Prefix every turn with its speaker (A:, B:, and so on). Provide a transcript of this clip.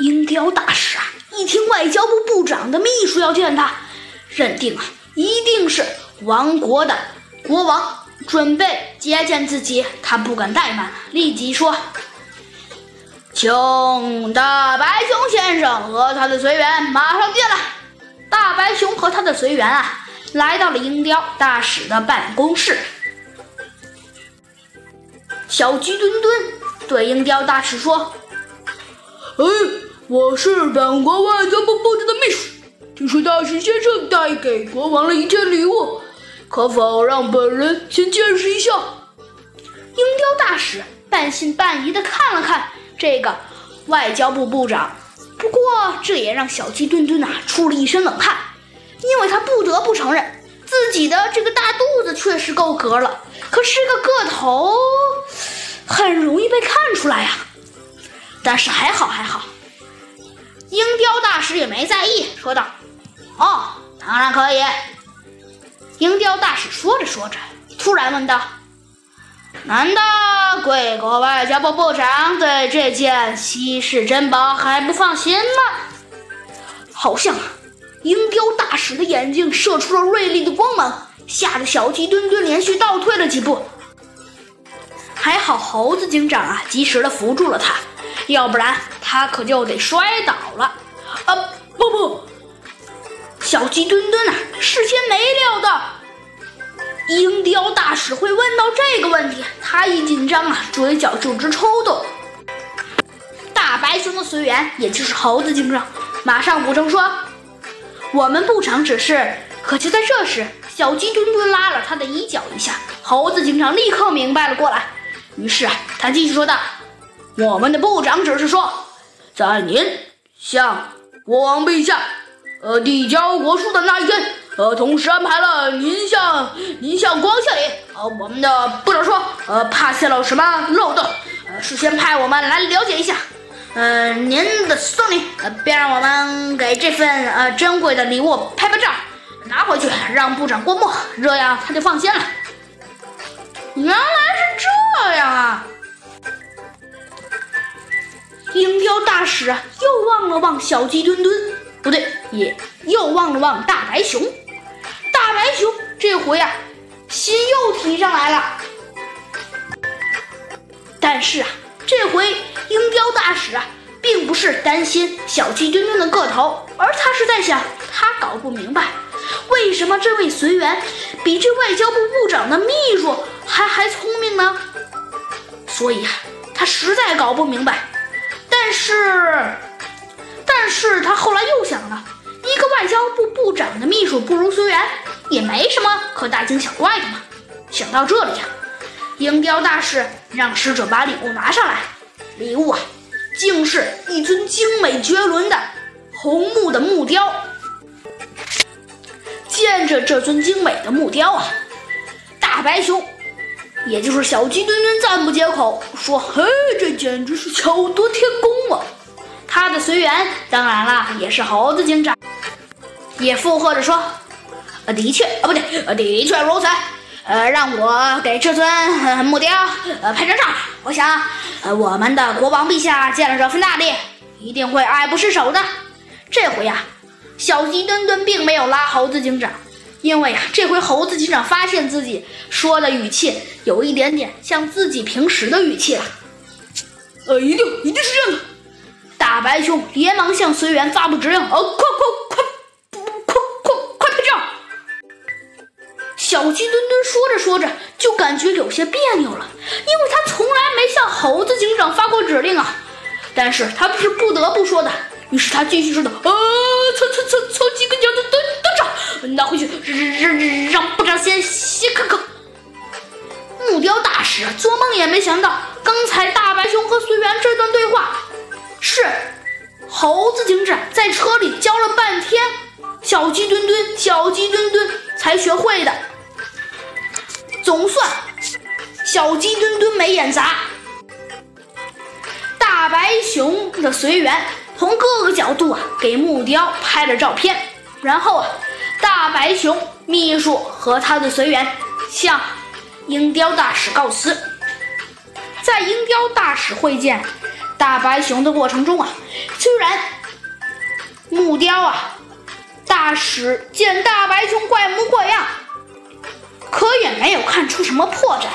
A: 鹰雕大使啊，一听外交部部长的秘书要见他，认定啊，一定是王国的国王准备接见自己，他不敢怠慢，立即说：“请大白熊先生和他的随员马上进来。”大白熊和他的随员啊，来到了鹰雕大使的办公室。小鸡墩墩对鹰雕大使说：“
B: 哎。”我是本国外交部部长的秘书，听说大使先生带给国王了一件礼物，可否让本人先见识一下？
A: 鹰雕大使半信半疑的看了看这个外交部部长，不过这也让小鸡墩墩呐出了一身冷汗，因为他不得不承认自己的这个大肚子确实够格了，可是个个头很容易被看出来呀。但是还好还好。鹰雕大使也没在意，说道：“哦，当然可以。”鹰雕大使说着说着，突然问道：“难道贵国外交部部长对这件稀世珍宝还不放心吗？”好像啊，鹰雕大使的眼睛射出了锐利的光芒，吓得小鸡墩墩连续倒退了几步。还好猴子警长啊，及时的扶住了他。要不然他可就得摔倒了！啊，不不，小鸡墩墩啊，事先没料到鹰雕大使会问到这个问题，他一紧张啊，嘴角就直抽动。大白熊的随员，也就是猴子警长，马上补充说：“我们部长指示。”可就在这时，小鸡墩墩拉了他的衣角一下，猴子警长立刻明白了过来，于是啊，他继续说道。我们的部长只是说，在您向国王陛下呃递交国书的那一天，呃，同时安排了您向您向国王谢礼。呃，我们的部长说，呃，怕泄露什么漏洞，呃，事先派我们来了解一下。嗯，您的送礼，呃，便让我们给这份呃珍贵的礼物拍拍照，拿回去让部长过目，这样他就放心了。原来鹰雕大使又望了望小鸡墩墩，不对，也又望了望大白熊。大白熊这回啊，心又提上来了。但是啊，这回鹰雕大使啊，并不是担心小鸡墩墩的个头，而他是在想，他搞不明白，为什么这位随员比这外交部部长的秘书还还聪明呢？所以啊，他实在搞不明白。但是，但是他后来又想了，一个外交部部长的秘书不如随员，也没什么可大惊小怪的嘛。想到这里呀，鹰雕大使让使者把礼物拿上来。礼物啊，竟是一尊精美绝伦的红木的木雕。见着这尊精美的木雕啊，大白熊。也就是小鸡墩墩赞不绝口，说：“嘿，这简直是巧夺天工啊！”他的随员当然了，也是猴子警长，也附和着说：“呃，的确，啊，不对，呃，的确如此。呃，让我给这尊木雕呃拍张照。我想，呃，我们的国王陛下见了这份大礼，一定会爱不释手的。这回呀，小鸡墩墩并没有拉猴子警长。”因为啊，这回猴子警长发现自己说的语气有一点点像自己平时的语气了。
B: 呃，一定一定是这样的。
A: 大白熊连忙向随员发布指令：“呃，快快快，快快快拍照！”小鸡墩墩说着说着就感觉有些别扭了，因为他从来没向猴子警长发过指令啊。但是他是不得不说的，于是他继续说道：“呃，从从从从几个角度登登场。”拿回去，让让让部长先先看看。木雕大使做梦也没想到，刚才大白熊和随缘这段对话，是猴子警长在车里教了半天，小鸡墩墩小鸡墩墩才学会的。总算小鸡墩墩没演砸，大白熊的随缘从各个角度啊给木雕拍了照片，然后啊。大白熊秘书和他的随员向鹰雕大使告辞。在鹰雕大使会见大白熊的过程中啊，虽然木雕啊，大使见大白熊怪模怪样，可也没有看出什么破绽。